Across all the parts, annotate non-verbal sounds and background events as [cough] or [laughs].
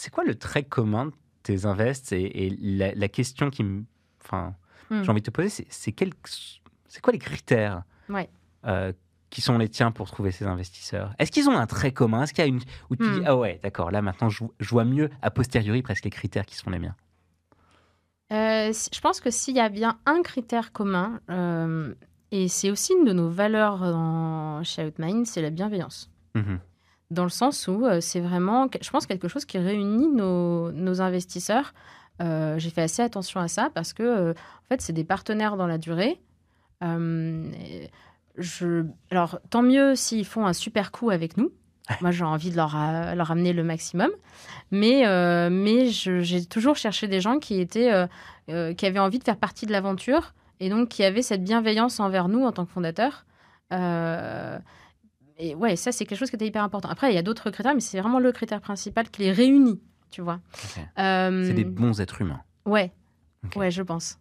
c'est quoi le trait commun de tes invests et, et la, la question qui me. Enfin, Hmm. j'ai envie de te poser, c'est, c'est, quel- c'est quoi les critères Ouais. euh, qui sont les tiens pour trouver ces investisseurs? Est-ce qu'ils ont un trait commun? Est-ce qu'il y a une. où tu Hmm. dis, ah ouais, d'accord, là maintenant je, je vois mieux a posteriori presque les critères qui sont les miens? Euh, je pense que s'il y a bien un critère commun, euh, et c'est aussi une de nos valeurs dans, chez Outmind, c'est la bienveillance. Mhm. Dans le sens où euh, c'est vraiment, je pense, quelque chose qui réunit nos, nos investisseurs. Euh, J'ai fait assez attention à ça parce que, euh, en fait, c'est des partenaires dans la durée. Je, alors, tant mieux s'ils font un super coup avec nous. Moi, j'ai envie de leur, amener le maximum. Mais, mais je- j'ai toujours cherché des gens qui, étaient, qui avaient envie de faire partie de l'aventure et donc qui avaient cette bienveillance envers nous en tant que fondateurs. Et ouais, ça, c'est quelque chose qui était hyper important. Après, il y a d'autres critères, mais c'est vraiment le critère principal qui les réunit, tu vois. Euh, C'est des bons êtres humains. Ouais, ouais, je pense.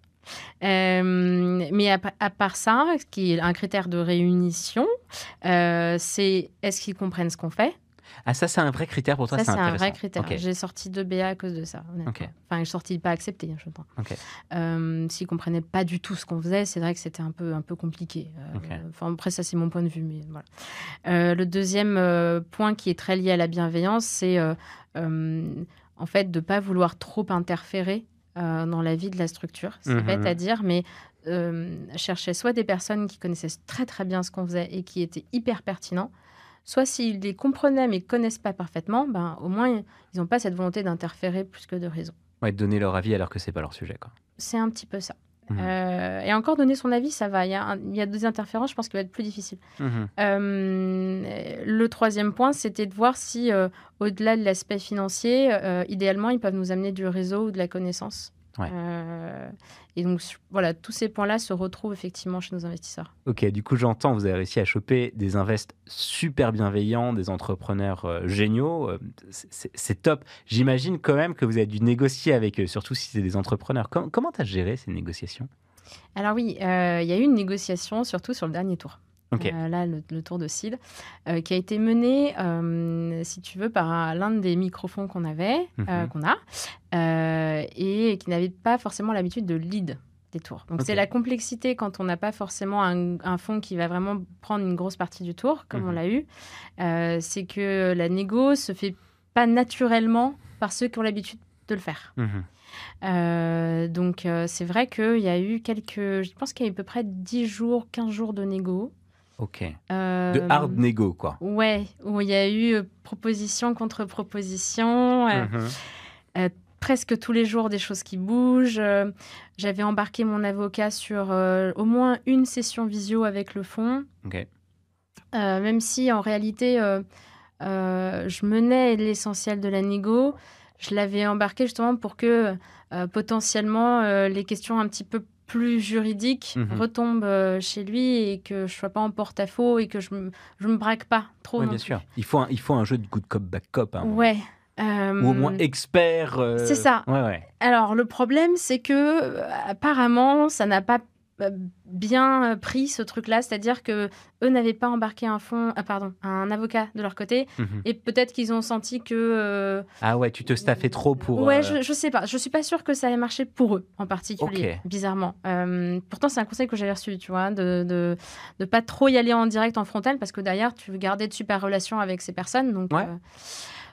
Euh, mais à part ça, ce qui est un critère de réunition, euh, c'est est-ce qu'ils comprennent ce qu'on fait? Ah, ça, c'est un vrai critère pour toi Ça, c'est un vrai critère. J'ai sorti deux BA à cause de ça. Enfin, j'ai sorti pas accepté, je pense. Ok. Euh, S'ils comprenaient pas du tout ce qu'on faisait, c'est vrai que c'était un peu, un peu compliqué. Euh. Enfin, après, ça, c'est mon point de vue. Mais voilà. Euh, le deuxième euh, point qui est très lié à la bienveillance, c'est en fait de pas vouloir trop interférer dans la vie de la structure. C'est Mhm. bête à dire, mais chercher soit des personnes qui connaissaient très très bien ce qu'on faisait et qui étaient hyper pertinents, soit s'ils les comprenaient mais connaissent pas parfaitement, ben, au moins ils n'ont pas cette volonté d'interférer plus que de raison. Ouais, donner leur avis alors que c'est pas leur sujet. C'est un petit peu ça. Mhm. Euh, et encore donner son avis, ça va. Il y a, un- il y a des interférences, je pense qu'il va être plus difficile. Mhm. Euh, le troisième point, c'était de voir si, euh, au-delà de l'aspect financier, idéalement, ils peuvent nous amener du réseau ou de la connaissance. Ouais. Euh, et donc, voilà, tous ces points-là se retrouvent effectivement chez nos investisseurs. Ok, du coup, j'entends, vous avez réussi à choper des invests super bienveillants, des entrepreneurs euh, géniaux. euh, c'est- top. J'imagine quand même que vous avez dû négocier avec eux, surtout si c'est des entrepreneurs. Com- comment tu as géré ces négociations? Alors oui, euh, il y a eu une négociation, surtout sur le dernier tour. Euh, là, le, le tour de Seed, euh, qui a été mené, euh, si tu veux, par un- l'un des microphones qu'on avait, Mhm. qu'on a, et qui n'avait pas forcément l'habitude de lead des tours. Donc c'est la complexité quand on n'a pas forcément un, un fonds qui va vraiment prendre une grosse partie du tour, comme on Mhm. l'a eu, c'est que la négo se fait pas naturellement par ceux qui ont l'habitude de le faire. Mhm. Euh, donc euh, c'est vrai qu'il y a eu quelques, je pense qu'il y a eu à peu près 10 jours, 15 jours de négo. Ok. Euh, De hard négo, quoi. Ouais, où il y a eu euh, proposition contre proposition, euh, Mhm. presque tous les jours des choses qui bougent. J'avais embarqué mon avocat sur euh, au moins une session visio avec le fonds, Ok. Euh, même si en réalité euh, euh, je menais l'essentiel de la négo. Je l'avais embarqué justement pour que euh, potentiellement euh, les questions un petit peu plus juridiques Mhm. retombent euh, chez lui et que je sois pas en porte-à-faux et que je me, je me braque pas trop. Oui, bien plus. sûr. Il faut, un, il faut un jeu de good cop, bad cop. hein. Ouais. euh, Ou au moins expert. euh, C'est ça. Ouais, ouais. Alors, le problème, c'est que euh, apparemment, ça n'a pas euh, bien euh, pris ce truc-là, c'est-à-dire que eux n'avaient pas embarqué un fond, ah, pardon, un avocat de leur côté, Mhm. et peut-être qu'ils ont senti que. euh, Ah ouais, tu te staffais trop pour. Ouais, euh, je, je sais pas. Je suis pas sûre que ça ait marché pour eux en particulier, bizarrement. Euh, pourtant, c'est un conseil que j'avais reçu, tu vois, de, de de pas trop y aller en direct en frontal parce que derrière, tu veux garder de super relations avec ces personnes. Donc, Ouais.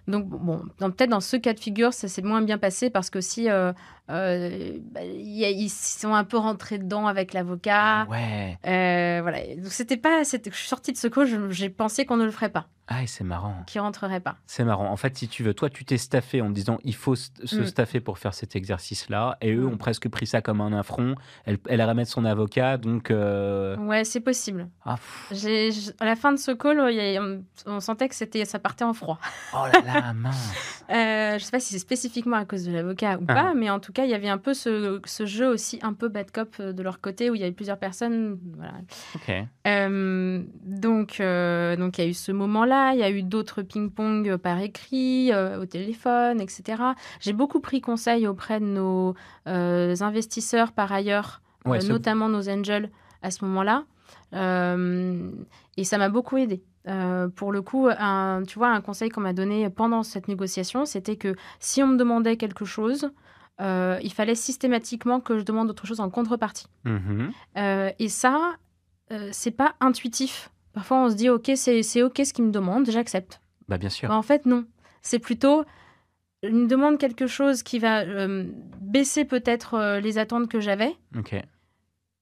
Donc bon, peut-être dans ce cas de figure, ça s'est moins bien passé parce que si euh, euh, bah, y a- ils sont un peu rentrés dedans avec l'avocat. Ouais. Euh, voilà. Donc c'était pas. Je suis sortie de ce cours, j'ai pensé qu'on ne le ferait pas, Ah, c'est marrant. qu'il rentrerait pas. C'est marrant. En fait, si tu veux, toi, tu t'es staffé en disant il faut se Mm. staffer pour faire cet exercice-là. Et eux Mm. ont presque pris ça comme un affront. Elle, elle a remettre son avocat. Donc. euh, Ouais, c'est possible. Ah. J'ai- à la fin de ce call, on, on sentait que c'était, ça partait en froid. Oh là là, [laughs] mince. Euh, je sais pas si c'est spécifiquement à cause de l'avocat ou Ah. pas, mais en tout cas, il y avait un peu ce, ce jeu aussi un peu bad cop euh, de leur côté où il y avait plusieurs personnes. Voilà. Ok. Euh, donc, donc il y a eu ce moment-là. Il y a eu d'autres ping-pong par écrit, euh, au téléphone, etc. J'ai beaucoup pris conseil auprès de nos euh, investisseurs par ailleurs, Ouais, euh, notamment nos angels à ce moment-là. Euh, et ça m'a beaucoup aidé. Euh, pour le coup, un, tu vois, un conseil qu'on m'a donné pendant cette négociation, c'était que si on me demandait quelque chose, euh, il fallait systématiquement que je demande autre chose en contrepartie. Euh, et ça, euh, c'est pas intuitif. Parfois, on se dit, ok, c'est ok ce qu'il me demande, j'accepte. Bah, bien sûr. Bah, en fait, non. C'est plutôt, il me demande quelque chose qui va euh, baisser peut-être euh, les attentes que j'avais. Ok.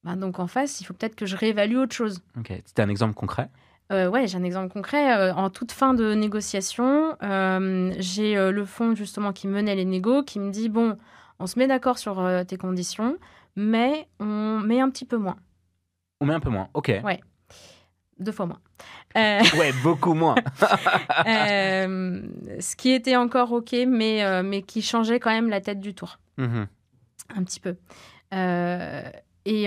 Bah, donc en face, il faut peut-être que je réévalue autre chose. Ok. C'était un exemple concret? Euh, ouais, j'ai un exemple concret. Euh, en toute fin de négociation, euh, j'ai le fonds justement qui menait les négos qui me dit bon, on se met d'accord sur tes conditions, mais on met un petit peu moins, On met un peu moins. Ok. Ouais. Deux fois moins. Euh, Ouais, beaucoup moins. [laughs] euh, ce qui était encore ok, mais, euh, mais qui changeait quand même la tête du tour, Mhm. un petit peu. Euh, et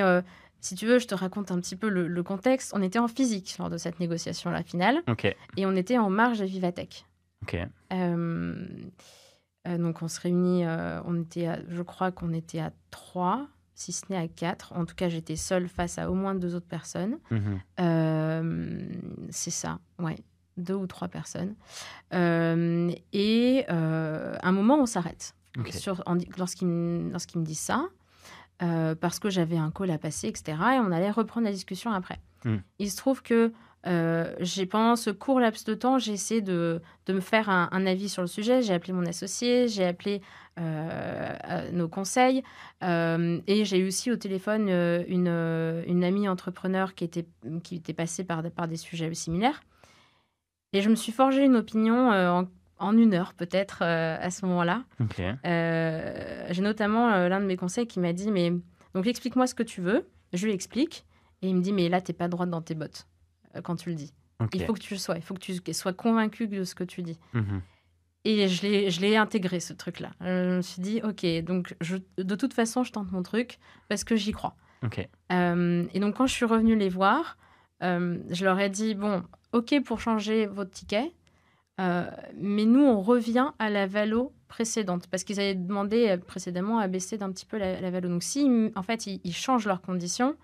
si tu veux, je te raconte un petit peu le, le contexte. On était en physique lors de cette négociation la finale, Ok. et on était en marge de Vivatech. Ok. Donc on se réunit, on était à- je crois qu'on était à trois, si ce n'est à quatre. En tout cas, j'étais seule face à au moins deux autres personnes. Mhm. Euh, c'est ça, ouais, deux ou trois personnes. Euh, et euh, à un moment, on s'arrête Ok. sur- en- lorsqu'il me, lorsqu'il me dit ça, euh, parce que j'avais un call à passer, etc. Et on allait reprendre la discussion après. Mm. Il se trouve que euh, j'ai pendant ce court laps de temps, j'ai essayé de, de me faire un, un avis sur le sujet. J'ai appelé mon associé, j'ai appelé euh, nos conseils, euh, et j'ai eu aussi au téléphone une, une amie entrepreneur qui était, qui était passée par, par des sujets similaires. Et je me suis forgé une opinion en, en une heure peut-être à ce moment-là. J'ai notamment l'un de mes conseils qui m'a dit mais donc explique-moi ce que tu veux. Je lui explique et il me dit mais là t'es pas droite dans tes bottes quand tu le dis. Il faut que tu le sois. Il faut que tu sois convaincu de ce que tu dis. Mhm. Et je l'ai, intégré ce truc-là. Euh, Je me suis dit ok donc je, de toute façon je tente mon truc parce que j'y crois. Euh, et donc, quand je suis revenue les voir, euh, je leur ai dit bon, ok pour changer votre ticket, euh, mais nous, on revient à la valo précédente parce qu'ils avaient demandé euh, précédemment à baisser d'un petit peu la, la valo. Donc, si en fait ils, ils changent leurs conditions,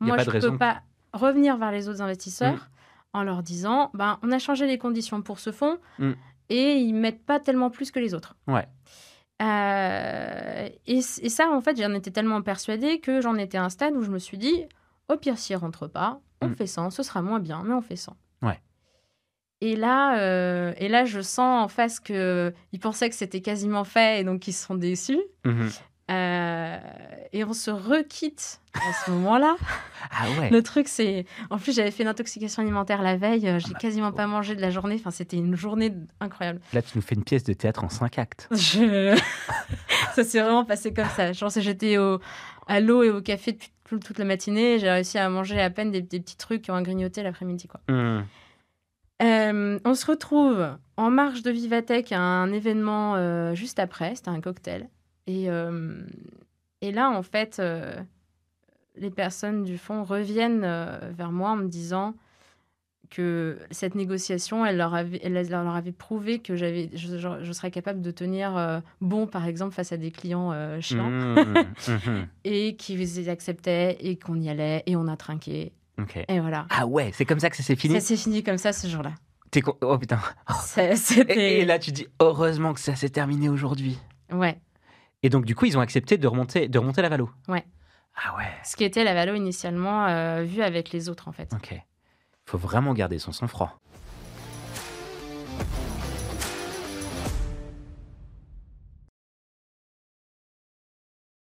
moi, je ne peux pas revenir vers les autres investisseurs en leur disant ben, on a changé les conditions pour ce fonds Mm. et ils mettent pas tellement plus que les autres. Ouais. Euh, et, et ça, en fait, j'en étais tellement persuadée que j'en étais à un stade où je me suis dit, au pire, s'il rentre pas, on Mm. fait 100, ce sera moins bien, mais on fait 100. Ouais. Et là, euh, et là, je sens en face que ils pensaient que c'était quasiment fait et donc ils se sont déçus. Mhm. Euh, et on se requitte à ce moment-là. [laughs] Ah ouais. Le truc, c'est. En plus, j'avais fait une intoxication alimentaire la veille. euh, J'ai bah, quasiment oh. pas mangé de la journée. Enfin, c'était une journée incroyable. Là, tu nous fais une pièce de théâtre en cinq actes. [laughs] Je... [laughs] ça s'est vraiment passé comme ça. Je pense que j'étais au... à l'eau et au café depuis toute la matinée. J'ai réussi à manger à peine des, des petits trucs qui ont grignoté l'après-midi. Quoi. Mhm. Euh, on se retrouve en marche de Vivatech à un événement euh, juste après. C'était un cocktail. Et, euh, et là, en fait, euh, les personnes du fond reviennent euh, vers moi en me disant que cette négociation, elle leur avait, elle leur avait prouvé que j'avais, je, je- je serais capable de tenir euh, bon, par exemple, face à des clients euh, chiants, Mhm. Mhm. [laughs] et qu'ils acceptaient, et qu'on y allait, et on a trinqué. Et voilà. Ah ouais, c'est comme ça que ça s'est fini? Ça s'est fini comme ça ce jour-là. Con- Oh putain. Ça- Et, C'était. et là, tu dis heureusement que ça s'est terminé aujourd'hui. Ouais. Et donc, du coup, ils ont accepté de remonter, de remonter la valo. Ouais. Ah ouais. Ce qui était la valo initialement euh, vue avec les autres, en fait. Ok. Faut vraiment garder son sang-froid.